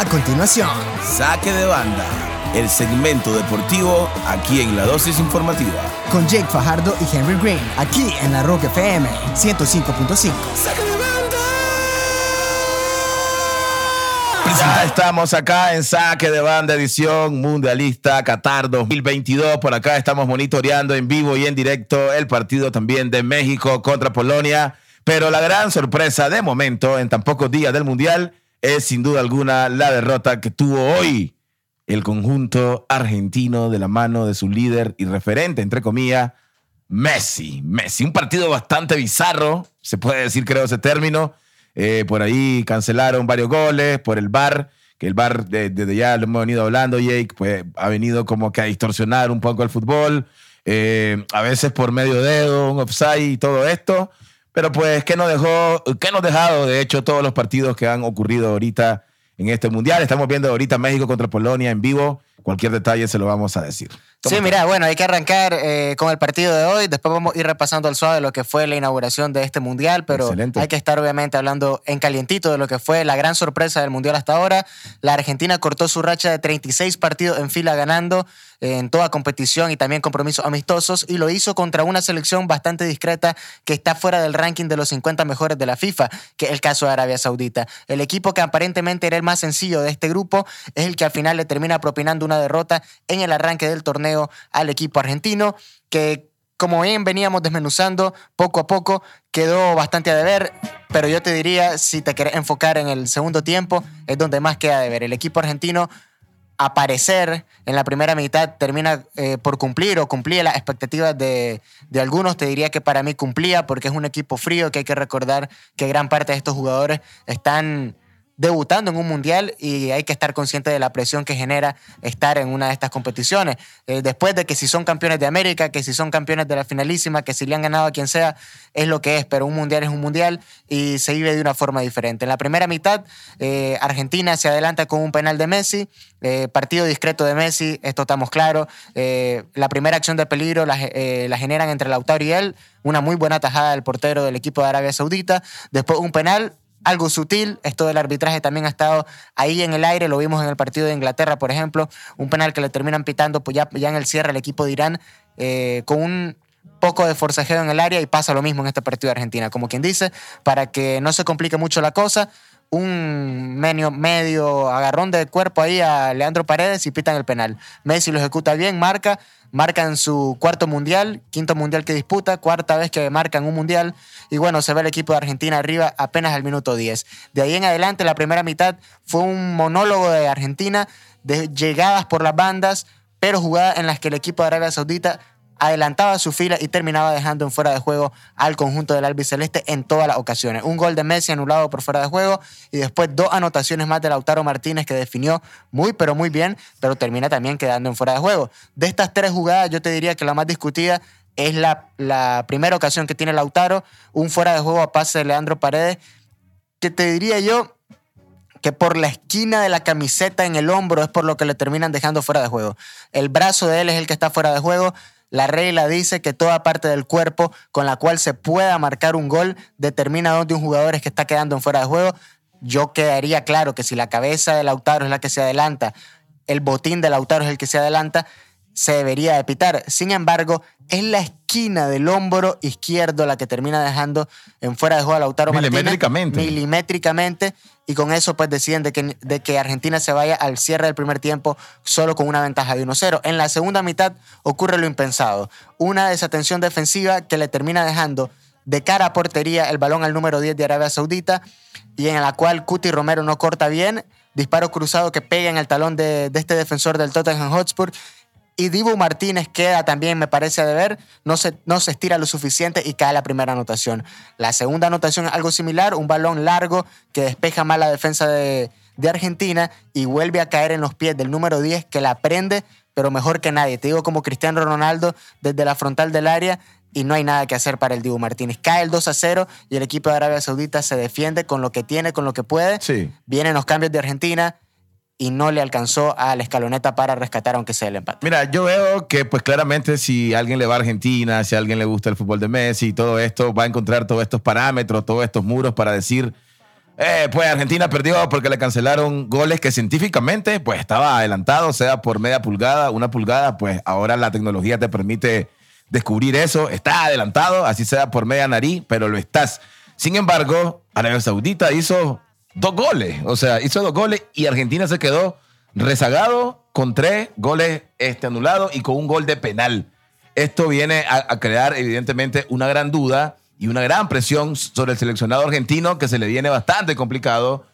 A continuación, Saque de banda, el segmento deportivo aquí en la dosis informativa. con Jake Fajardo y Henry Green, aquí en la Rock FM 105.5. Ya estamos acá en Saque de Banda Edición Mundialista Qatar 2022. Por acá estamos monitoreando en vivo y en directo el partido también de México contra Polonia. Pero la gran sorpresa de momento en tan pocos días del Mundial es sin duda alguna la derrota que tuvo hoy el conjunto argentino de la mano de su líder y referente, entre comillas, Messi. Messi, un partido bastante bizarro, se puede decir, creo, ese término. Eh, por ahí cancelaron varios goles por el VAR, que el VAR, de- desde ya lo hemos venido hablando, Jake, pues ha venido como que a distorsionar un poco el fútbol, eh, a veces por medio dedo, un offside y todo esto. Pero pues, ¿qué nos dejó, qué nos dejado, de hecho, todos los partidos que han ocurrido ahorita en este mundial? Estamos viendo ahorita México contra Polonia en vivo. Cualquier detalle se lo vamos a decir. ¿Cómo Sí, está? mira, bueno, hay que arrancar eh, con el partido de hoy. Después vamos a ir repasando al suave lo que fue la inauguración de este mundial, pero Excelente. hay que estar obviamente hablando en calientito de lo que fue la gran sorpresa del mundial hasta ahora. La Argentina cortó su racha de 36 partidos en fila ganando eh, en toda competición y también compromisos amistosos y lo hizo contra una selección bastante discreta que está fuera del ranking de los 50 mejores de la FIFA, que es el caso de Arabia Saudita. El equipo que aparentemente era el más sencillo de este grupo es el que al final le termina propinando una derrota en el arranque del torneo al equipo argentino, que como bien veníamos desmenuzando poco a poco, quedó bastante a deber, pero yo te diría, si te querés enfocar en el segundo tiempo, es donde más queda de ver. El equipo argentino a parecer en la primera mitad termina eh, por cumplir o cumplía las expectativas de, de algunos. Te diría que para mí cumplía porque es un equipo frío que hay que recordar que gran parte de estos jugadores están debutando en un mundial y hay que estar consciente de la presión que genera estar en una de estas competiciones. Eh, después de que si son campeones de América, que si son campeones de la finalísima, que si le han ganado a quien sea, es lo que es, pero un mundial es un mundial y se vive de una forma diferente. En la primera mitad, eh, Argentina se adelanta con un penal de Messi, eh, partido discreto de Messi, esto estamos claros. La primera acción de peligro la, la generan entre Lautaro y él, una muy buena tajada del portero del equipo de Arabia Saudita, después un penal, algo sutil. Esto del arbitraje también ha estado ahí en el aire. Lo vimos en el partido de Inglaterra, por ejemplo. Un penal que le terminan pitando pues ya, ya en el cierre al equipo de Irán eh, con un poco de forcejeo en el área y pasa lo mismo en este partido de Argentina. Como quien dice, para que no se complique mucho la cosa, un medio, medio agarrón de cuerpo ahí a Leandro Paredes y pitan el penal. Messi lo ejecuta bien, marca, marca en su cuarto mundial, quinto mundial que disputa, cuarta vez que marcan un mundial. Y bueno, se ve el equipo de Argentina arriba apenas al minuto 10. De ahí en adelante, la primera mitad fue un monólogo de Argentina de llegadas por las bandas, pero jugadas en las que el equipo de Arabia Saudita adelantaba su fila y terminaba dejando en fuera de juego al conjunto del albiceleste en todas las ocasiones. Un gol de Messi anulado por fuera de juego y después dos anotaciones más de Lautaro Martínez que definió muy pero muy bien, pero termina también quedando en fuera de juego. De estas tres jugadas yo te diría que la más discutida es la, la primera ocasión que tiene Lautaro, un fuera de juego a pase de Leandro Paredes, que te diría yo que por la esquina de la camiseta en el hombro es por lo que le terminan dejando fuera de juego. El brazo de él es el que está fuera de juego. La regla dice que toda parte del cuerpo con la cual se pueda marcar un gol determina dónde un jugador es que está quedando en fuera de juego. Yo quedaría claro que si la cabeza de Lautaro es la que se adelanta, el botín de Lautaro es el que se adelanta, se debería de pitar. Sin embargo, es la esquina del hombro izquierdo la que termina dejando en fuera de juego a Lautaro Martínez. Milimétricamente. Milimétricamente. Y con eso, pues deciden de que, de que Argentina se vaya al cierre del primer tiempo solo con una ventaja de 1-0. En la segunda mitad ocurre lo impensado. Una desatención defensiva que le termina dejando de cara a portería el balón al número 10 de Arabia Saudita y en la cual Cuti Romero no corta bien. Disparo cruzado que pega en el talón de, de este defensor del Tottenham Hotspur. Y Dibu Martínez queda también, me parece, a deber. No se, no se estira lo suficiente y cae la primera anotación. La segunda anotación es algo similar, un balón largo que despeja mal la defensa de, de Argentina y vuelve a caer en los pies del número 10 que la prende, pero mejor que nadie. Te digo como Cristiano Ronaldo desde la frontal del área y no hay nada que hacer para el Dibu Martínez. Cae el 2 a 0 y el equipo de Arabia Saudita se defiende con lo que tiene, con lo que puede. Sí. Vienen los cambios de Argentina y no le alcanzó a la escaloneta para rescatar aunque sea el empate. Mira, yo veo que pues claramente si alguien le va a Argentina, si a alguien le gusta el fútbol de Messi y todo esto, va a encontrar todos estos parámetros, todos estos muros para decir Eh, pues Argentina perdió porque le cancelaron goles que científicamente pues estaba adelantado, sea por media pulgada, una pulgada, pues ahora la tecnología te permite descubrir eso. Está adelantado, así sea por media nariz, pero lo estás. Sin embargo, Arabia Saudita hizo dos goles, o sea, hizo dos goles y Argentina se quedó rezagado con tres goles este, anulados y con un gol de penal. Esto viene a, a crear evidentemente una gran duda y una gran presión sobre el seleccionado argentino que se le viene bastante complicado.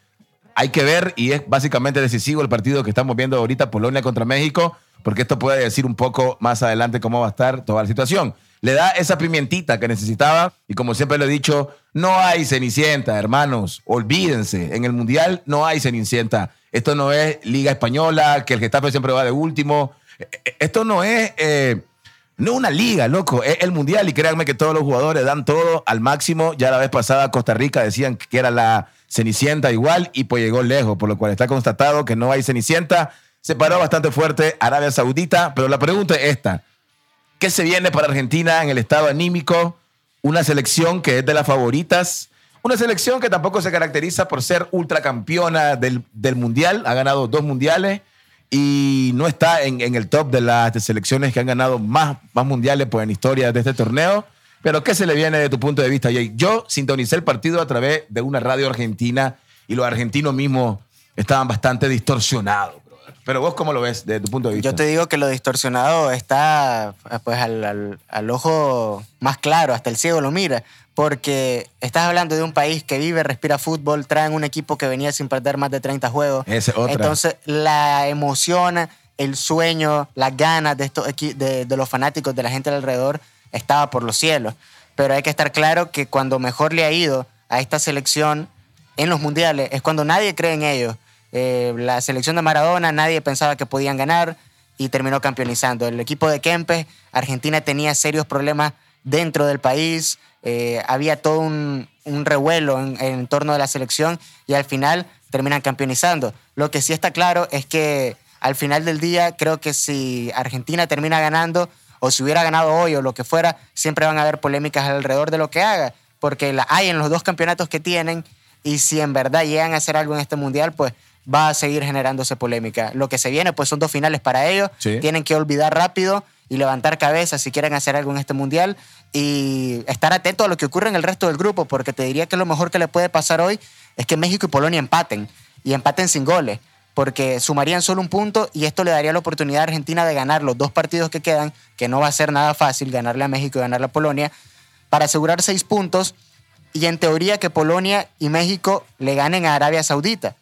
Hay que ver y es básicamente decisivo el partido que estamos viendo ahorita, Polonia contra México, porque esto puede decir un poco más adelante cómo va a estar toda la situación. Le da esa pimientita que necesitaba y como siempre lo he dicho, no hay cenicienta, hermanos, olvídense, en el Mundial no hay cenicienta. Esto no es Liga Española, que el Getafe siempre va de último. E, e, esto no es... Eh, no una liga, loco, es el mundial y créanme que todos los jugadores dan todo al máximo. Ya la vez pasada Costa Rica decían que era la Cenicienta igual y pues llegó lejos, por lo cual está constatado que no hay Cenicienta. Se paró bastante fuerte Arabia Saudita, pero la pregunta es esta. ¿Qué se viene para Argentina en el estado anímico? Una selección que es de las favoritas. Una selección que tampoco se caracteriza por ser ultracampeona del, del mundial. Ha ganado dos mundiales y no está en, en el top de las selecciones que han ganado más, más mundiales pues, en historia de este torneo. Pero ¿qué se le viene de tu punto de vista, Jay? Yo sintonicé el partido a través de una radio argentina y los argentinos mismos estaban bastante distorsionados. Pero vos cómo lo ves desde tu punto de vista? Yo te digo que lo distorsionado está pues al, al- al ojo más claro, hasta el ciego lo mira, porque estás hablando de un país que vive, respira fútbol, traen un equipo que venía sin perder más de 30 juegos. Es otra. Entonces, la emoción, el sueño, las ganas de, estos de, de los fanáticos, de la gente alrededor, estaba por los cielos. Pero hay que estar claro que cuando mejor le ha ido a esta selección en los mundiales es cuando nadie cree en ellos. Eh, la selección de Maradona, nadie pensaba que podían ganar y terminó campeonizando. El equipo de Kempes, Argentina tenía serios problemas dentro del país, eh, había todo un, revuelo en, en torno de la selección y al final terminan campeonizando. Lo que sí está claro es que al final del día creo que si Argentina termina ganando o si hubiera ganado hoy o lo que fuera, siempre van a haber polémicas alrededor de lo que haga, porque la hay en los dos campeonatos que tienen y si en verdad llegan a hacer algo en este mundial, pues va a seguir generándose polémica. Lo que se viene, pues son dos finales para ellos. Sí. Tienen que olvidar rápido y levantar cabeza si quieren hacer algo en este mundial y estar atento a lo que ocurre en el resto del grupo, porque te diría que lo mejor que le puede pasar hoy es que México y Polonia empaten y empaten sin goles, porque sumarían solo un punto y esto le daría la oportunidad a Argentina de ganar los dos partidos que quedan, que no va a ser nada fácil ganarle a México y ganarle a Polonia, para asegurar seis puntos y en teoría que Polonia y México le ganen a Arabia Saudita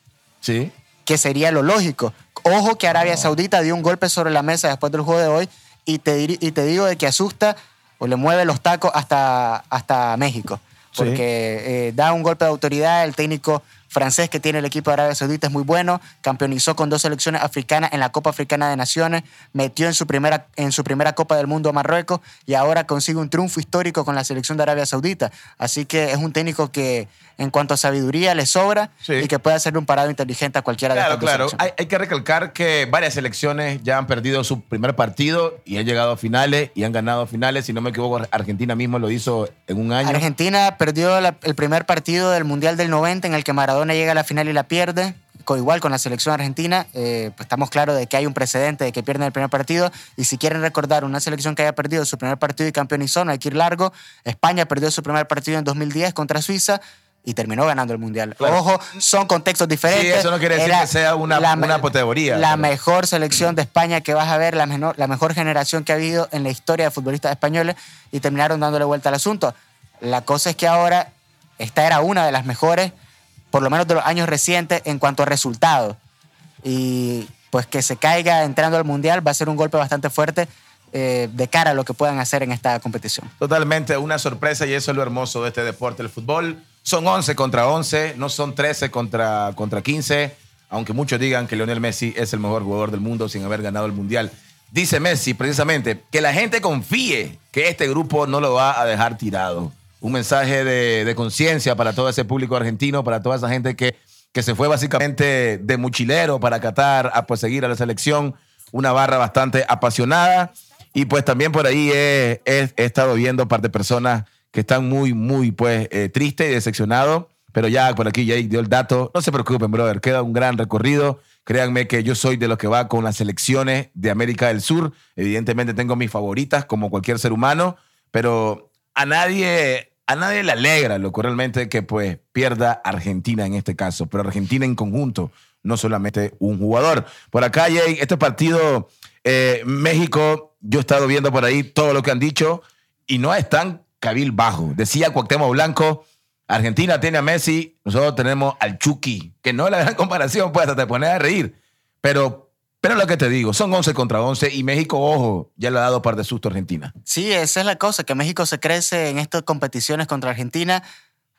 Sí. que sería lo lógico. Ojo que Arabia Saudita dio un golpe sobre la mesa después del juego de hoy y te, y te digo de que asusta o le mueve los tacos hasta, hasta México. Sí. Porque eh, da un golpe de autoridad. El técnico francés que tiene el equipo de Arabia Saudita es muy bueno. Campeonizó con dos selecciones africanas en la Copa Africana de Naciones. Metió en su primera, en su primera Copa del Mundo a Marruecos y ahora consigue un triunfo histórico con la selección de Arabia Saudita. Así que es un técnico que en cuanto a sabiduría le sobra Sí. y que puede hacerle un parado inteligente a cualquiera de Claro, estas dos claro. selecciones. Hay, hay que recalcar que varias selecciones ya han perdido su primer partido y han llegado a finales y han ganado finales. Si no me equivoco, Argentina mismo lo hizo en un año. Argentina perdió la- el primer partido del Mundial del 90 en el que Maradona llega a la final y la pierde. Igual con la selección argentina, eh, pues estamos claros de que hay un precedente de que pierden el primer partido. Y si quieren recordar una selección que haya perdido su primer partido y campeonizó, no hay que ir largo. España perdió su primer partido en 2010 contra Suiza y terminó ganando el Mundial. Claro. Ojo, son contextos diferentes. Sí, eso no quiere decir Era que sea una- la una categoría, La pero- mejor selección de España que vas a ver, la, menor- la mejor generación que ha habido en la historia de futbolistas españoles y terminaron dándole vuelta al asunto. La cosa es que ahora esta era una de las mejores, por lo menos de los años recientes, en cuanto a resultados. Y pues que se caiga entrando al Mundial va a ser un golpe bastante fuerte eh, de cara a lo que puedan hacer en esta competición. Totalmente una sorpresa y eso es lo hermoso de este deporte, el fútbol. Son 11 contra 11, no son 13 contra, contra 15, aunque muchos digan que Lionel Messi es el mejor jugador del mundo sin haber ganado el Mundial. Dice Messi precisamente que la gente confíe que este grupo no lo va a dejar tirado. Un mensaje de, conciencia para todo ese público argentino, para toda esa gente que, que se fue básicamente de mochilero para Qatar a pues, seguir a la selección. Una barra bastante apasionada. Y pues también por ahí he estado viendo parte de personas que están muy, muy pues eh, tristes y decepcionados Pero ya por aquí Jake dio el dato. No se preocupen, brother. Queda un gran recorrido. Créanme que yo soy de los que va con las selecciones de América del Sur. Evidentemente tengo mis favoritas, como cualquier ser humano, pero a nadie, a nadie le alegra lo que realmente que pues pierda Argentina en este caso, pero Argentina en conjunto, no solamente un jugador. Por acá, Jay, este partido eh, México, yo he estado viendo por ahí todo lo que han dicho y no es tan cabil bajo. Decía Cuauhtémoc Blanco, Argentina tiene a Messi, nosotros tenemos al Chucky, que no es la gran comparación, pues hasta te pones a reír. Pero, pero lo que te digo, son 11 contra 11 y México, ojo, ya le ha dado par de susto a Argentina. Sí, esa es la cosa, que México se crece en estas competiciones contra Argentina,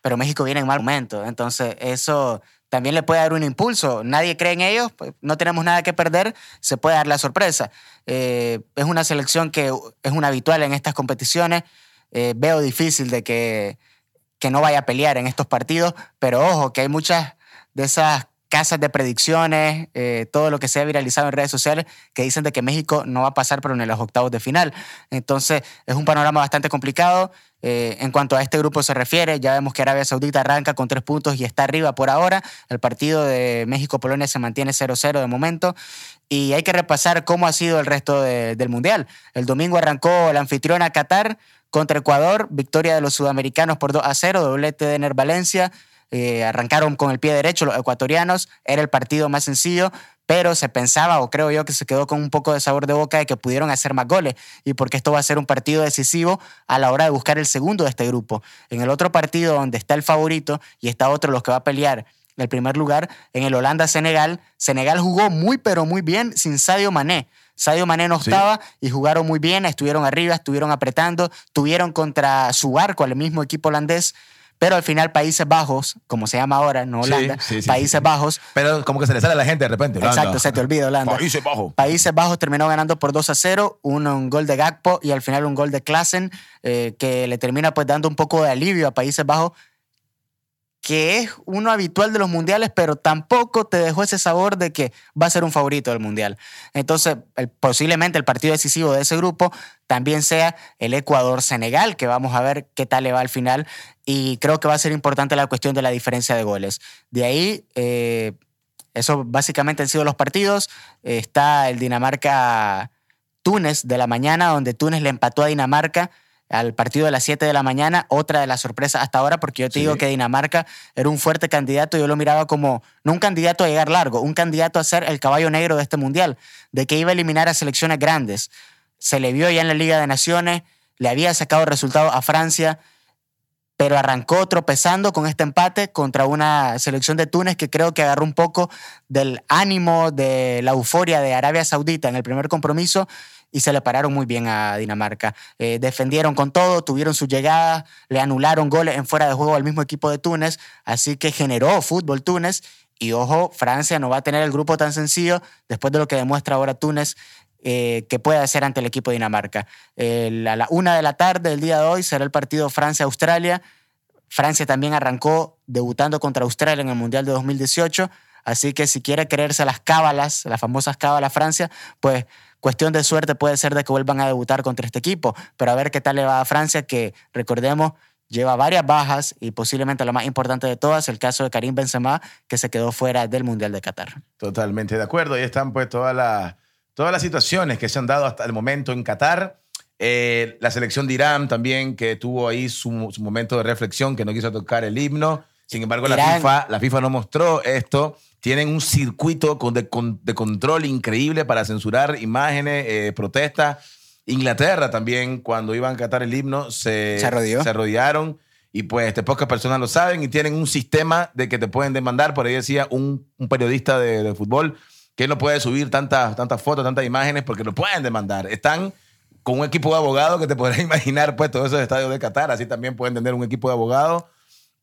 pero México viene en mal momento. Entonces, eso también le puede dar un impulso. Nadie cree en ellos, pues, no tenemos nada que perder, se puede dar la sorpresa. Eh, es una selección que es una habitual en estas competiciones. Eh, veo difícil de que que no vaya a pelear en estos partidos, pero ojo, que hay muchas de esas casas de predicciones, eh, todo lo que se ha viralizado en redes sociales, que dicen de que México no va a pasar pero en los octavos de final. Entonces es un panorama bastante complicado. Eh, en cuanto a este grupo se refiere, ya vemos que Arabia Saudita arranca con tres puntos y está arriba por ahora. El partido de México-Polonia se mantiene 0-0 de momento. Y hay que repasar cómo ha sido el resto del Mundial. El domingo arrancó la anfitriona Qatar contra Ecuador, victoria de los sudamericanos por 2 a 0, doblete de Ener Valencia. Eh, arrancaron con el pie derecho los ecuatorianos, era el partido más sencillo, pero se pensaba, o creo yo, que se quedó con un poco de sabor de boca de que pudieron hacer más goles y porque esto va a ser un partido decisivo a la hora de buscar el segundo de este grupo. En el otro partido donde está el favorito y está otro los que va a pelear el primer lugar, en el Holanda-Senegal, Senegal jugó muy pero muy bien sin Sadio Mané. Sadio Mané no estaba y jugaron muy bien, estuvieron arriba, estuvieron apretando, tuvieron contra su arco al mismo equipo holandés. Pero al final Países Bajos, como se llama ahora, no Holanda, Países Bajos. Pero como que se le sale a la gente de repente. Exacto, se te olvida Holanda. Países Bajos. Países Bajos terminó ganando por 2 a 0, uno, un gol de Gakpo y al final un gol de Klassen, eh, que le termina pues dando un poco de alivio a Países Bajos que es uno habitual de los mundiales, pero tampoco te dejó ese sabor de que va a ser un favorito del mundial. Entonces, posiblemente el partido decisivo de ese grupo también sea el Ecuador-Senegal, que vamos a ver qué tal le va al final. Y creo que va a ser importante la cuestión de la diferencia de goles. De ahí, eh, eso básicamente han sido los partidos. está el Dinamarca-Túnez de la mañana, donde Túnez le empató a Dinamarca al partido de las 7 de la mañana, otra de las sorpresas hasta ahora, porque yo te digo que Dinamarca era un fuerte candidato, yo lo miraba como no un candidato a llegar largo, un candidato a ser el caballo negro de este mundial, de que iba a eliminar a selecciones grandes. Se le vio ya en la Liga de Naciones, le había sacado resultados a Francia, pero arrancó tropezando con este empate contra una selección de Túnez que creo que agarró un poco del ánimo, de la euforia de Arabia Saudita en el primer compromiso y se le pararon muy bien a Dinamarca. Eh, defendieron con todo, tuvieron su llegada, le anularon goles en fuera de juego al mismo equipo de Túnez, así que generó fútbol Túnez. Y ojo, Francia no va a tener el grupo tan sencillo después de lo que demuestra ahora Túnez eh, que puede hacer ante el equipo de Dinamarca. a la una de la tarde del día de hoy será el partido Francia-Australia. Francia también arrancó debutando contra Australia en el Mundial de 2018. Así que si quiere creerse las cábalas, las famosas cábalas Francia, pues Cuestión de suerte puede ser de que vuelvan a debutar contra este equipo, pero a ver qué tal le va a Francia, que recordemos lleva varias bajas y posiblemente la más importante de todas, el caso de Karim Benzema, que se quedó fuera del Mundial de Qatar. Totalmente de acuerdo. Ahí están pues todas las, todas las situaciones que se han dado hasta el momento en Qatar. Eh, la selección de Irán también, que tuvo ahí su, momento de reflexión, que no quiso tocar el himno. Sin embargo, la FIFA, la FIFA no mostró esto tienen un circuito de, control increíble para censurar imágenes, eh, protestas. Inglaterra también, cuando iban a catar el himno, se, se, rodearon. Y pues este, pocas personas lo saben y tienen un sistema de que te pueden demandar. Por ahí decía un, periodista de, fútbol que no puede subir tantas, tantas fotos, tantas imágenes porque lo pueden demandar. Están con un equipo de abogados que te podrás imaginar, pues todos esos estadios de Qatar. Así también pueden tener un equipo de abogados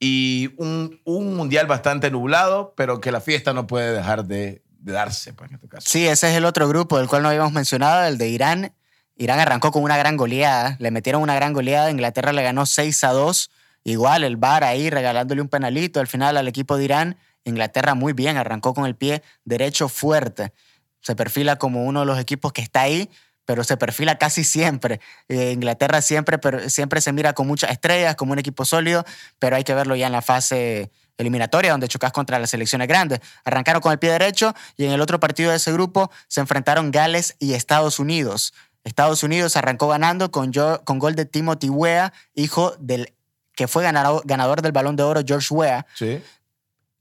y un, un, mundial bastante nublado, pero que la fiesta no puede dejar de, darse, pues, en este caso. Sí, ese es el otro grupo del cual no habíamos mencionado, el de Irán. Irán arrancó con una gran goleada, le metieron una gran goleada, Inglaterra le ganó 6 a 2, igual el VAR ahí regalándole un penalito al final al equipo de Irán. Inglaterra muy bien, arrancó con el pie derecho fuerte, se perfila como uno de los equipos que está ahí, pero se perfila casi siempre. Eh, Inglaterra siempre, pero siempre se mira con muchas estrellas, como un equipo sólido, pero hay que verlo ya en la fase eliminatoria donde chocas contra las selecciones grandes. Arrancaron con el pie derecho y en el otro partido de ese grupo se enfrentaron Gales y Estados Unidos. Estados Unidos arrancó ganando con, con gol de Timothy Weah, hijo del que fue ganador, ganador del Balón de Oro George Weah,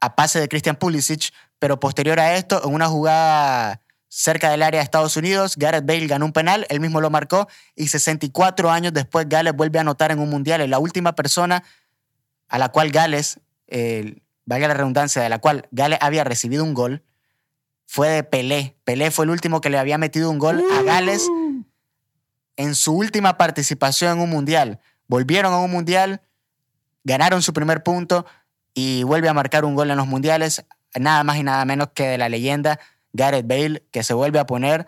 a pase de Christian Pulisic, pero posterior a esto, en una jugada cerca del área de Estados Unidos, Gareth Bale ganó un penal, él mismo lo marcó, y 64 años después Gales vuelve a anotar en un mundial. Es la última persona a la cual Gales, valga la redundancia, de la cual Gales había recibido un gol, fue de Pelé. Pelé fue el último que le había metido un gol a Gales en su última participación en un mundial. Volvieron a un mundial, ganaron su primer punto y vuelve a marcar un gol en los mundiales, nada más y nada menos que de la leyenda Gareth Bale, que se vuelve a poner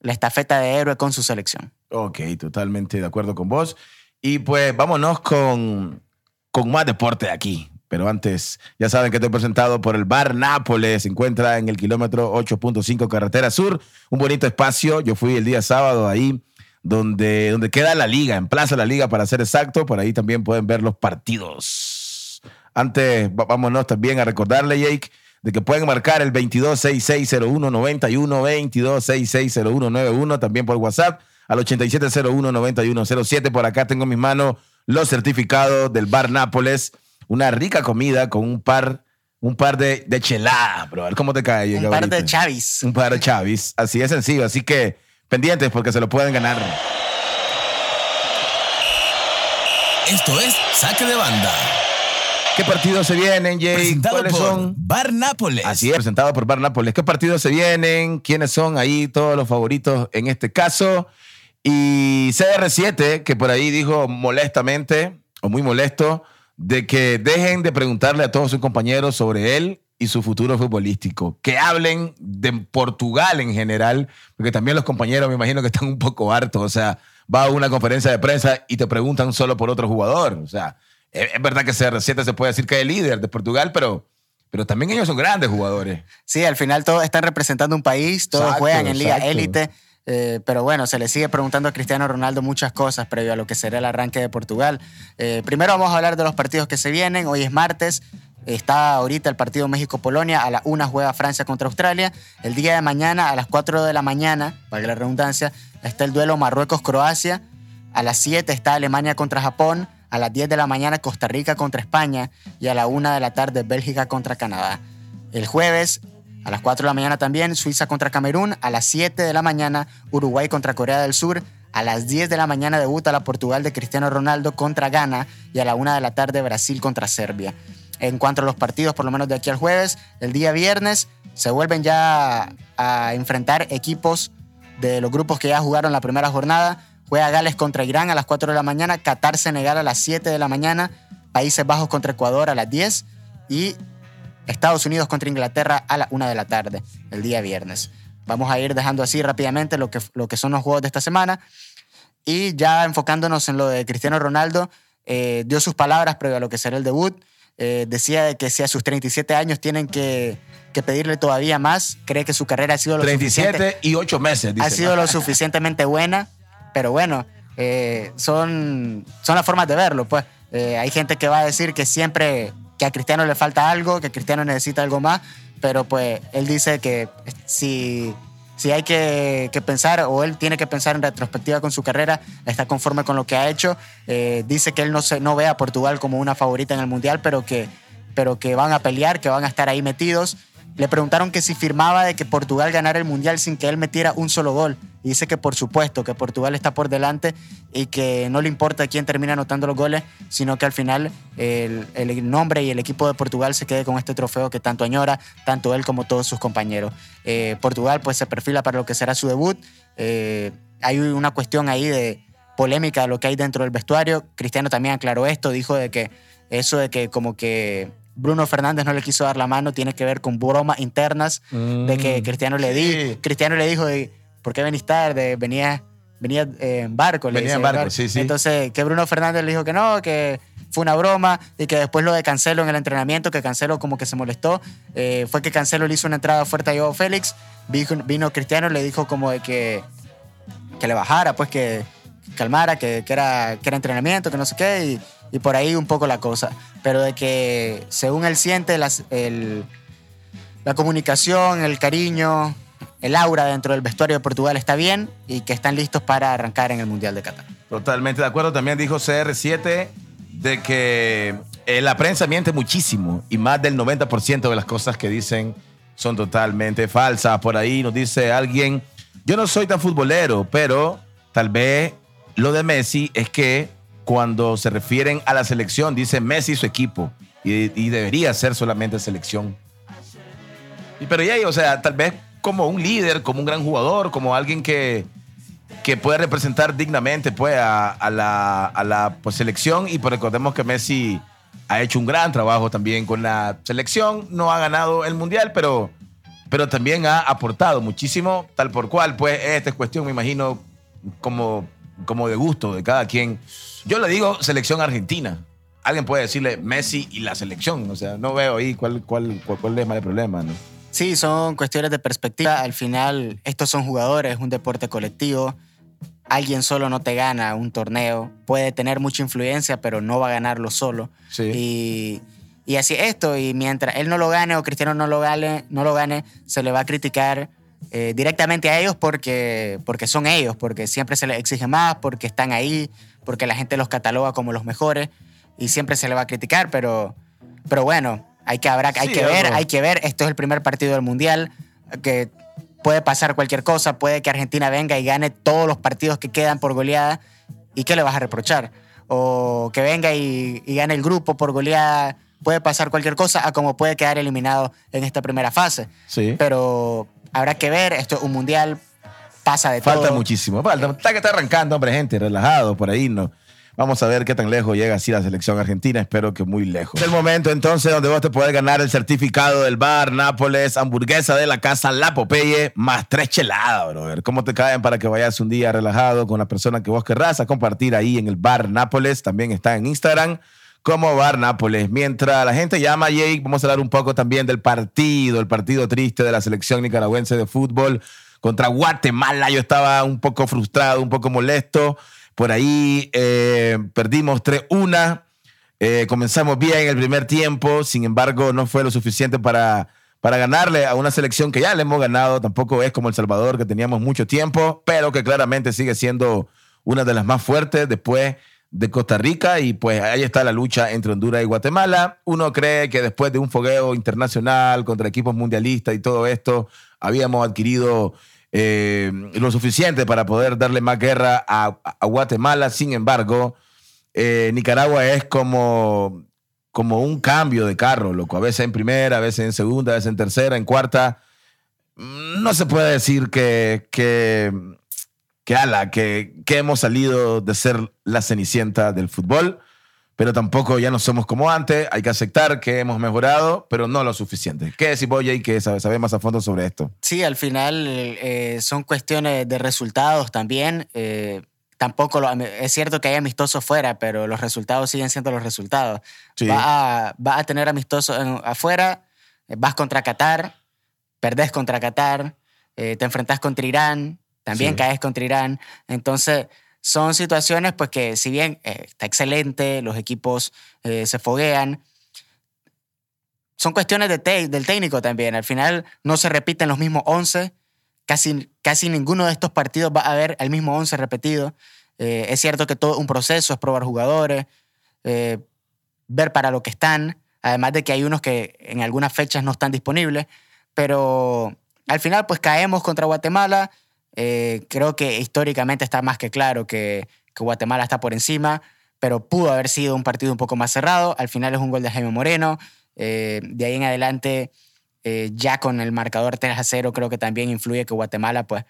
la estafeta de héroe con su selección. Ok, totalmente de acuerdo con vos. Y pues vámonos con, con más deporte aquí. Pero antes, ya saben que estoy presentado por el Bar Nápoles. Se encuentra en el kilómetro 8.5 Carretera Sur. Un bonito espacio. Yo fui el día sábado ahí, donde, donde queda la liga, en Plaza La Liga para ser exacto. Por ahí también pueden ver los partidos. Antes, vámonos también a recordarle, Jake, de que pueden marcar el 22660191, 22660191, también por WhatsApp, al 87019107. Por acá tengo en mis manos los certificados del Bar Nápoles. Una rica comida con un par, un par de, de chelada, bro. ¿Cómo te cae? Un par de chavis. Un par de chavis. Así es sencillo. Así que pendientes porque se lo pueden ganar. Esto es Saque de Banda. ¿Qué partidos se vienen, Jay? Presentado ¿Cuáles por son? Bar Nápoles. Así es, presentado por Bar Nápoles. ¿Qué partidos se vienen? ¿Quiénes son ahí todos los favoritos en este caso? Y CR7, que por ahí dijo molestamente, o muy molesto, de que dejen de preguntarle a todos sus compañeros sobre él y su futuro futbolístico. Que hablen de Portugal en general, porque también los compañeros me imagino que están un poco hartos. O sea, va a una conferencia de prensa y te preguntan solo por otro jugador. O sea, es verdad que CR7 se puede decir que es el líder de Portugal, pero, pero también ellos son grandes jugadores. Sí, al final todos están representando un país, todos juegan en Liga Élite. Eh, pero bueno, se le sigue preguntando a Cristiano Ronaldo muchas cosas previo a lo que será el arranque de Portugal. Eh, primero vamos a hablar de los partidos que se vienen. Hoy es martes. Está ahorita el partido México-Polonia. A la una juega Francia contra Australia. El día de mañana, a las 4 de la mañana, para la redundancia, está el duelo Marruecos-Croacia. A las 7 está Alemania contra Japón a las 10 de la mañana Costa Rica contra España y a la 1 de la tarde Bélgica contra Canadá. El jueves a las 4 de la mañana también Suiza contra Camerún, a las 7 de la mañana Uruguay contra Corea del Sur, a las 10 de la mañana debuta la Portugal de Cristiano Ronaldo contra Ghana y a la 1 de la tarde Brasil contra Serbia. En cuanto a los partidos, por lo menos de aquí al jueves, el día viernes se vuelven ya a enfrentar equipos de los grupos que ya jugaron la primera jornada. Juega Gales contra Irán a las 4 de la mañana, Qatar Senegal a las 7 de la mañana, Países Bajos contra Ecuador a las 10 y Estados Unidos contra Inglaterra a la 1 de la tarde, el día viernes. Vamos a ir dejando así rápidamente lo que, lo que son los juegos de esta semana. Y ya enfocándonos en lo de Cristiano Ronaldo, eh, dio sus palabras previo a lo que será el debut. Eh, decía de que si a sus 37 años tienen que, que, pedirle todavía más, cree que su carrera ha sido lo 37 y 8 meses. ha sido lo suficientemente buena pero bueno, eh, son, son las formas de verlo. Pues eh, hay gente que va a decir que siempre que a Cristiano le falta algo, que Cristiano necesita algo más, pero pues él dice que si, si hay que, pensar o él tiene que pensar en retrospectiva con su carrera, está conforme con lo que ha hecho. Eh, dice que él no, se, no ve a Portugal como una favorita en el Mundial, pero que, pero que van a pelear, que van a estar ahí metidos. Le preguntaron que si firmaba de que Portugal ganara el Mundial sin que él metiera un solo gol. Y dice que por supuesto, que Portugal está por delante y que no le importa quién termina anotando los goles, sino que al final el, nombre y el equipo de Portugal se quede con este trofeo que tanto añora, tanto él como todos sus compañeros. Eh, Portugal pues se perfila para lo que será su debut. Eh, hay una cuestión ahí de polémica de lo que hay dentro del vestuario. Cristiano también aclaró esto, dijo de que eso de que como que Bruno Fernández no le quiso dar la mano tiene que ver con bromas internas de que mm. Cristiano le di, Cristiano le dijo de ¿por qué venís tarde? Venía, venía eh, en barco. Le venía en barco, sí, sí. Entonces, que Bruno Fernández le dijo que no, que fue una broma y que después lo de Cancelo en el entrenamiento, que Cancelo como que se molestó, eh, fue que Cancelo le hizo una entrada fuerte a Joao Félix, vino, Cristiano le dijo como de que, que le bajara, pues que calmara, que, que, era, que era entrenamiento, que no sé qué, y, y por ahí un poco la cosa. Pero de que según él siente la comunicación, el cariño, el aura dentro del vestuario de Portugal está bien y que están listos para arrancar en el Mundial de Qatar. Totalmente de acuerdo. También dijo CR7 de que eh, la prensa miente muchísimo y más del 90% de las cosas que dicen son totalmente falsas. Por ahí nos dice alguien, yo no soy tan futbolero, pero tal vez lo de Messi es que cuando se refieren a la selección, dice Messi y su equipo. Y, debería ser solamente selección. Y, pero ya, o sea, tal vez como un líder, como un gran jugador, como alguien que, que puede representar dignamente pues, a, a la, a la pues, selección. Y pues recordemos que Messi ha hecho un gran trabajo también con la selección. No ha ganado el mundial, pero, pero también ha aportado muchísimo, tal por cual. Pues esta es cuestión, me imagino, como, como de gusto de cada quien. Yo le digo selección argentina. Alguien puede decirle Messi y la selección. O sea, no veo ahí cuál, cuál, cuál, cuál es más el problema, ¿no? Sí, son cuestiones de perspectiva. Al final, estos son jugadores, es un deporte colectivo. Alguien solo no te gana un torneo. Puede tener mucha influencia, pero no va a ganarlo solo. Sí. Y, y así esto. Y mientras él no lo gane o Cristiano no lo gane, no lo gane se le va a criticar eh, directamente a ellos porque, porque son ellos, porque siempre se les exige más, porque están ahí, porque la gente los cataloga como los mejores y siempre se le va a criticar, pero, pero bueno, hay que, habrá, hay Sí, que ver, hay que ver. Esto es el primer partido del Mundial, que puede pasar cualquier cosa, puede que Argentina venga y gane todos los partidos que quedan por goleada, ¿y qué le vas a reprochar? O que venga y, y gane el grupo por goleada, puede pasar cualquier cosa, a como puede quedar eliminado en esta primera fase. Sí. Pero habrá que ver, esto es un Mundial, pasa de Falta todo. muchísimo. Falta. Está que está arrancando, hombre, gente, relajado por ahí, ¿no? Vamos a ver qué tan lejos llega así la selección argentina. Espero que muy lejos. Es el momento entonces donde vos te podés ganar el certificado del bar Nápoles, hamburguesa de la casa La Popeye, más tres cheladas, brother. ¿Cómo te caen para que vayas un día relajado con la persona que vos querrás a compartir ahí en el bar Nápoles? También está en Instagram como Bar Nápoles. Mientras la gente llama a Jake, vamos a hablar un poco también del partido, el partido triste de la selección nicaragüense de fútbol contra Guatemala. Yo estaba un poco frustrado, un poco molesto. Por ahí eh, perdimos 3-1. Eh, comenzamos bien en el primer tiempo, sin embargo, no fue lo suficiente para, para ganarle a una selección que ya le hemos ganado. Tampoco es como El Salvador, que teníamos mucho tiempo, pero que claramente sigue siendo una de las más fuertes después de Costa Rica. Y pues ahí está la lucha entre Honduras y Guatemala. Uno cree que después de un fogueo internacional contra equipos mundialistas y todo esto, habíamos adquirido eh, lo suficiente para poder darle más guerra a, Guatemala. Sin embargo, eh, Nicaragua es como, como un cambio de carro, loco. A veces en primera, a veces en segunda, a veces en tercera, en cuarta. No se puede decir que, que, que, ala, que, que hemos salido de ser la cenicienta del fútbol, pero tampoco ya no somos como antes. Hay que aceptar que hemos mejorado, pero no lo suficiente. ¿Qué decís vos, Jay, que sabes sabe más a fondo sobre esto? Sí, al final eh, son cuestiones de resultados también. eh, tampoco lo- es cierto que hay amistosos fuera, pero los resultados siguen siendo los resultados. Sí. Va, a, va a tener amistosos afuera, eh, vas contra Qatar, perdés contra Qatar, eh, te enfrentás contra Irán, también Sí. caes contra Irán. Entonces, son situaciones pues que si bien eh, está excelente, los equipos eh, se foguean, son cuestiones de del técnico también. Al final no se repiten los mismos 11. Casi, casi ninguno de estos partidos va a haber el mismo 11 repetido. Eh, es cierto que todo es un proceso, es probar jugadores, ver para lo que están, además de que hay unos que en algunas fechas no están disponibles, pero al final pues caemos contra Guatemala. Eh, creo que históricamente está más que claro que, que Guatemala está por encima, pero pudo haber sido un partido un poco más cerrado. Al final es un gol de Jaime Moreno. Eh, de ahí en adelante, eh, ya con el marcador 3 a 0, creo que también influye que Guatemala pues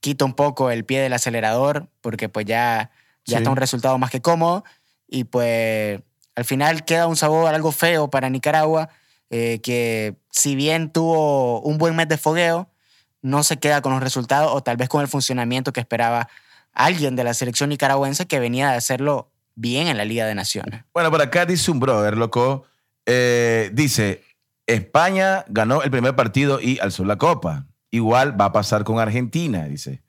quita un poco el pie del acelerador, porque pues ya, ya Sí. está un resultado más que cómodo. Y pues al final queda un sabor algo feo para Nicaragua, que si bien tuvo un buen mes de fogueo, no se queda con los resultados o tal vez con el funcionamiento que esperaba alguien de la selección nicaragüense que venía de hacerlo bien en la Liga de Naciones. Bueno, por acá dice un brother, loco. eh, dice, España ganó el primer partido y alzó la copa. Igual va a pasar con Argentina, dice.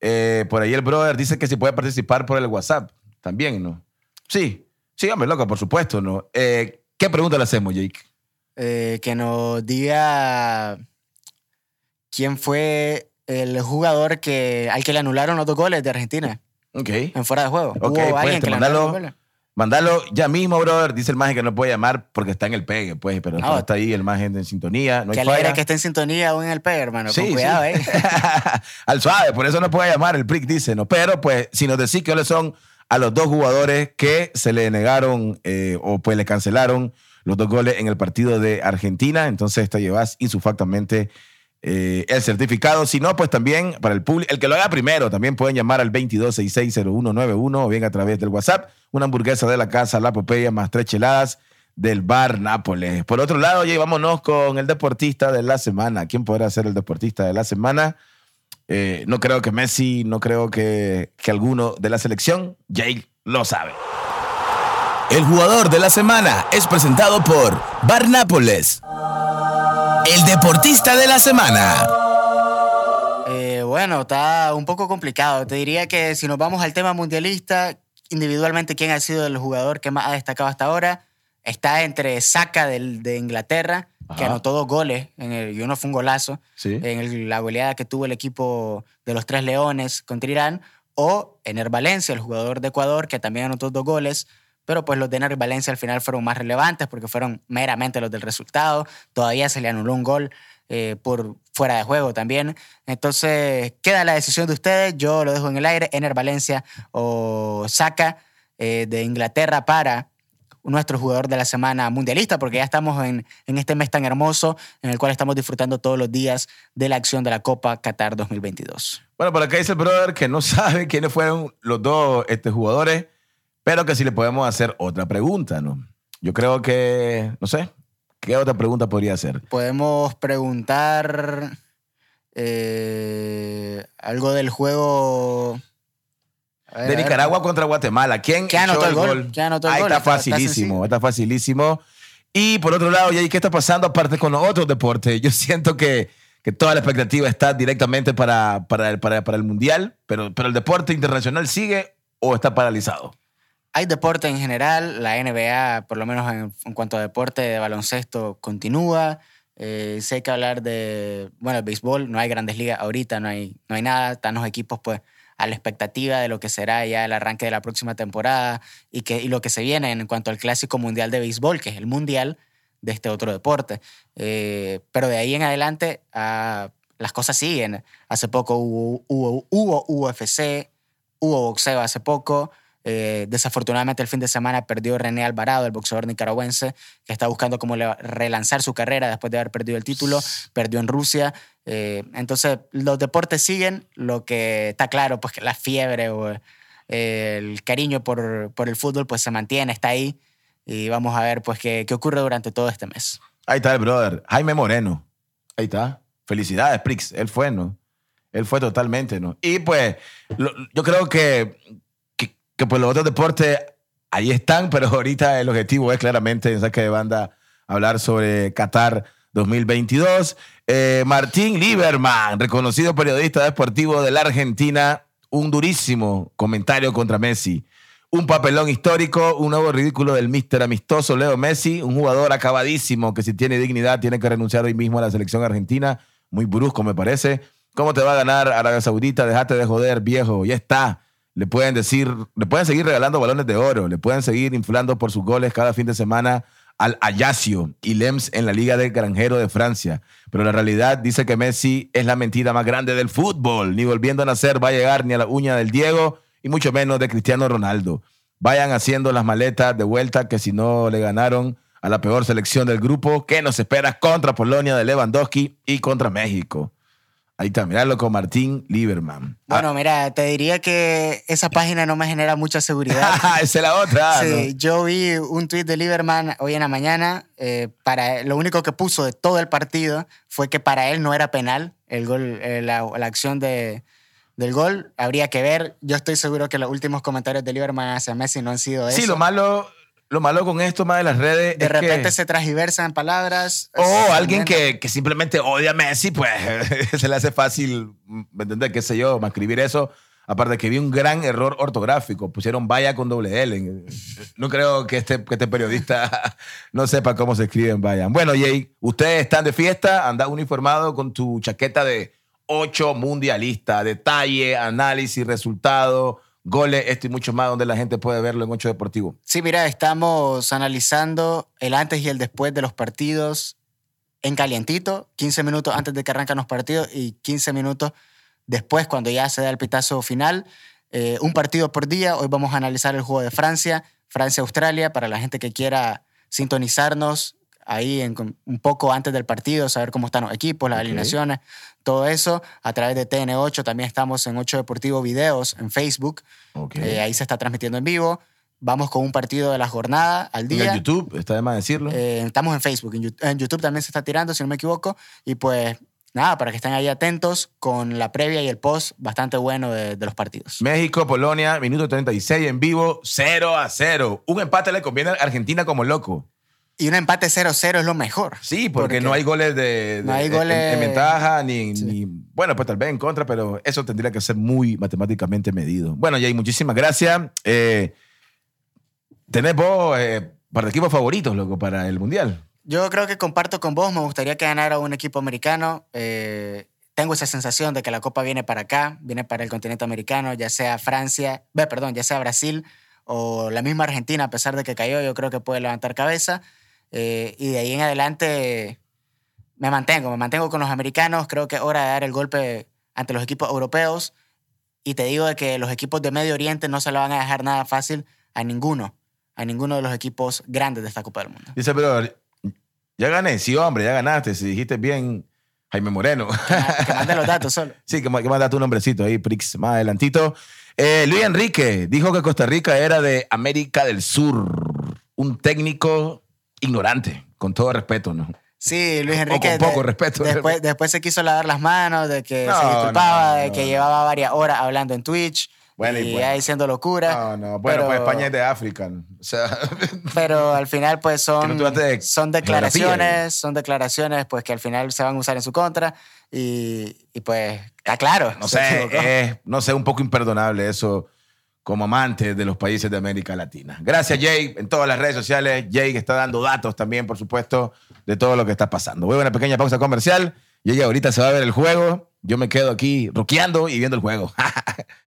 Eh, por ahí el brother dice que si puede participar por el WhatsApp. También, ¿no? Sí. Sí, hombre, loco, por supuesto, ¿no? Eh, ¿Qué pregunta le hacemos, Jake? Que nos diga quién fue el jugador que, al que le anularon los dos goles de Argentina Ok. en fuera de juego. Ok, Hubo pues, alguien le anularon mandalo- los goles. Mandalo ya mismo, brother. Dice el maje que no puede llamar porque está en el pegue, pues, pero No. está ahí el maje en sintonía. No Que alegra que esté en sintonía aún en el PEG, hermano. Sí, Con cuidado, sí. ¿eh? Al suave, por eso no puede llamar, el prick dice, ¿no? Pero, pues, si nos decís que son a los dos jugadores que se le negaron eh, o pues le cancelaron los dos goles en el partido de Argentina, entonces te llevas insufactamente eh, el certificado. Si no, pues también para el público, el que lo haga primero, también pueden llamar al 22660191 o bien a través del WhatsApp, una hamburguesa de la casa, la Popeya, más tres cheladas del bar Nápoles. Por otro lado, ya vámonos con el deportista de la semana. ¿Quién podrá ser el deportista de la semana? Eh, no creo que Messi, no creo que, que alguno de la selección. Jake lo sabe. El jugador de la semana es presentado por Bar Nápoles. El deportista de la semana. Eh, bueno, está un poco complicado. Te diría que si nos vamos al tema mundialista, individualmente, ¿quién ha sido el jugador que más ha destacado hasta ahora? Está entre Saka del, de Inglaterra, que anotó dos goles, en el, y uno fue un golazo, Sí. en el- la goleada que tuvo el equipo de los Tres Leones contra Irán, o Ener Valencia, el jugador de Ecuador, que también anotó dos goles, pero pues los de Ener Valencia al final fueron más relevantes porque fueron meramente los del resultado. Todavía se le anuló un gol eh, por fuera de juego también. Entonces, queda la decisión de ustedes. Yo lo dejo en el aire. Ener Valencia o Saka eh, de Inglaterra para nuestro jugador de la semana mundialista, porque ya estamos en, en este mes tan hermoso en el cual estamos disfrutando todos los días de la acción de la Copa Qatar 2022. Bueno, por acá dice el brother que no sabe quiénes fueron los dos este, jugadores, pero que sí le podemos hacer otra pregunta, ¿no? Yo creo que, no sé, ¿qué otra pregunta podría hacer? Podemos preguntar eh, algo del juego. Ver, De ver. Nicaragua contra Guatemala. ¿Quién ¿Quién anotó el gol? ¿Quién anotó el Ahí gol? está facilísimo, está facilísimo. Y por otro lado, ¿y qué está pasando aparte con los otros deportes? Yo siento que, que toda la expectativa está directamente para, para, el, para, para el Mundial, pero, pero el deporte internacional sigue o está paralizado. Hay deporte en general, la NBA, por lo menos en, cuanto a deporte de baloncesto, continúa. Eh, sé que hablar de, bueno, el béisbol, no hay grandes ligas ahorita, no hay, no hay nada, están los equipos pues a la expectativa de lo que será ya el arranque de la próxima temporada y, que, y lo que se viene en cuanto al clásico mundial de béisbol, que es el mundial de este otro deporte. Eh, pero de ahí en adelante ah, las cosas siguen. Hace poco hubo, hubo UFC, hubo boxeo hace poco. Eh, desafortunadamente el fin de semana perdió René Alvarado, el boxeador nicaragüense, que está buscando cómo relanzar su carrera después de haber perdido el título, perdió en Rusia. Eh, entonces los deportes siguen, lo que está claro, pues que la fiebre o eh, el cariño por, por el fútbol pues se mantiene, está ahí y vamos a ver pues qué, qué ocurre durante todo este mes. Ahí está el brother, Jaime Moreno. Ahí está. Felicidades, Prix. Él fue, ¿no? Él fue totalmente, ¿no? Y pues, lo- yo creo que, que, pues los otros deportes ahí están, pero ahorita el objetivo es claramente en saque de banda hablar sobre Qatar 2022. Eh, Martín Lieberman, reconocido periodista deportivo de la Argentina, un durísimo comentario contra Messi. Un papelón histórico, un nuevo ridículo del mister amistoso Leo Messi, un jugador acabadísimo que si tiene dignidad tiene que renunciar hoy mismo a la selección argentina. Muy brusco me parece. ¿Cómo te va a ganar Arabia Saudita? Déjate de joder, viejo. Ya está. Le pueden decir, le pueden seguir regalando balones de oro, le pueden seguir inflando por sus goles cada fin de semana al Ajaccio y Lems en la Liga del Granjero de Francia. Pero la realidad dice que Messi es la mentira más grande del fútbol. Ni volviendo a nacer va a llegar ni a la uña del Diego y mucho menos de Cristiano Ronaldo. Vayan haciendo las maletas de vuelta que si no le ganaron a la peor selección del grupo, ¿qué nos espera contra Polonia de Lewandowski y contra México? Ahí está, miralo con Martín Lieberman. Bueno, mira, te diría que esa página no me genera mucha seguridad. Ah, esa es la otra. Sí, ¿no? yo vi un tuit de Lieberman hoy en la mañana. eh, para, lo único que puso de todo el partido fue que para él no era penal el gol, eh, la, la acción de, del gol. Habría que ver. Yo estoy seguro que los últimos comentarios de Lieberman hacia Messi no han sido eso. Sí, lo malo, lo malo con esto más de las redes de es repente que... se transgiversan palabras. O Se alguien que, que simplemente odia a Messi, pues se le hace fácil, ¿me entiendes? ¿Qué sé yo? Escribir eso. Aparte que vi un gran error ortográfico. Pusieron vaya con doble L. No creo que este, que este periodista no sepa cómo se escriben vaya. Bueno, Jay, ustedes están de fiesta, andas uniformado con tu chaqueta de ocho mundialistas. Detalle, análisis, resultado, goles, esto y mucho más, donde la gente puede verlo en Ocho Deportivo. Sí, mira, estamos analizando el antes y el después de los partidos en calientito, 15 minutos antes de que arrancan los partidos y 15 minutos después, cuando ya se da el pitazo final. Eh, un partido por día. Hoy vamos a analizar el juego de Francia, Francia-Australia, para la gente que quiera sintonizarnos ahí en, un poco antes del partido, saber cómo están los equipos, las alineaciones, todo eso. A través de TN8 también estamos en 8 Deportivo Videos en Facebook. Ok. Eh, ahí se está transmitiendo en vivo. Vamos con un partido de la jornada al En día. el YouTube, está de más decirlo. Eh, estamos en Facebook, en en YouTube también se está tirando, si no me equivoco. Y pues nada, para que estén ahí atentos con la previa y el post bastante bueno de, de los partidos. México, Polonia, minuto 36 en vivo, 0 a 0. Un empate le conviene a Argentina como loco. Y un empate 0-0 es lo mejor. Sí, porque, no hay goles de, No de- hay en- goles- en, ventaja, ni, Sí. ni- Bueno, pues tal vez en contra, pero eso tendría que ser muy matemáticamente medido. Bueno, Jay, muchísimas gracias. Eh, ¿Tenés vos eh, para equipos favoritos, loco, para el Mundial? Yo creo que comparto con vos, me gustaría que ganara un equipo americano. Eh, tengo esa sensación de que la Copa viene para acá, viene para el continente americano, ya sea Francia, perdón, ya sea Brasil o la misma Argentina, a pesar de que cayó, yo creo que puede levantar cabeza. Eh, y de ahí en adelante me mantengo, me mantengo con los americanos. Creo que es hora de dar el golpe ante los equipos europeos. Y te digo de que los equipos de Medio Oriente no se lo van a dejar nada fácil a ninguno, a ninguno de los equipos grandes de esta Copa del Mundo. Dice, pero ya gané, sí, hombre, ya ganaste. Si dijiste bien, Jaime Moreno. Que mande los datos solo. Sí, que, que manda tu nombrecito ahí, Prix, más adelantito. Eh, Luis Enrique dijo que Costa Rica era de América del Sur. Un técnico ignorante, con todo respeto, ¿no? Sí, Luis O Enrique. con poco de- respeto. Después, después se quiso lavar las manos, de que No, se disculpaba, no, de no, que no. llevaba varias horas hablando en Twitch. Bueno, y y ya diciendo locura. No, no. Bueno, pero, pues España es de África. ¿no? O sea, Pero al final, pues no son, haces de son declaraciones, son declaraciones pues que al final se van a usar en su contra. Y, y pues está claro. no sé, es, no sé, un poco imperdonable eso como amante de los países de América Latina. Gracias, Jay, en todas las redes sociales. Jay que está dando datos también, por supuesto, de todo lo que está pasando. Voy a una pequeña pausa comercial. Jay ahorita se va a ver el juego. Yo me quedo aquí roqueando y viendo el juego.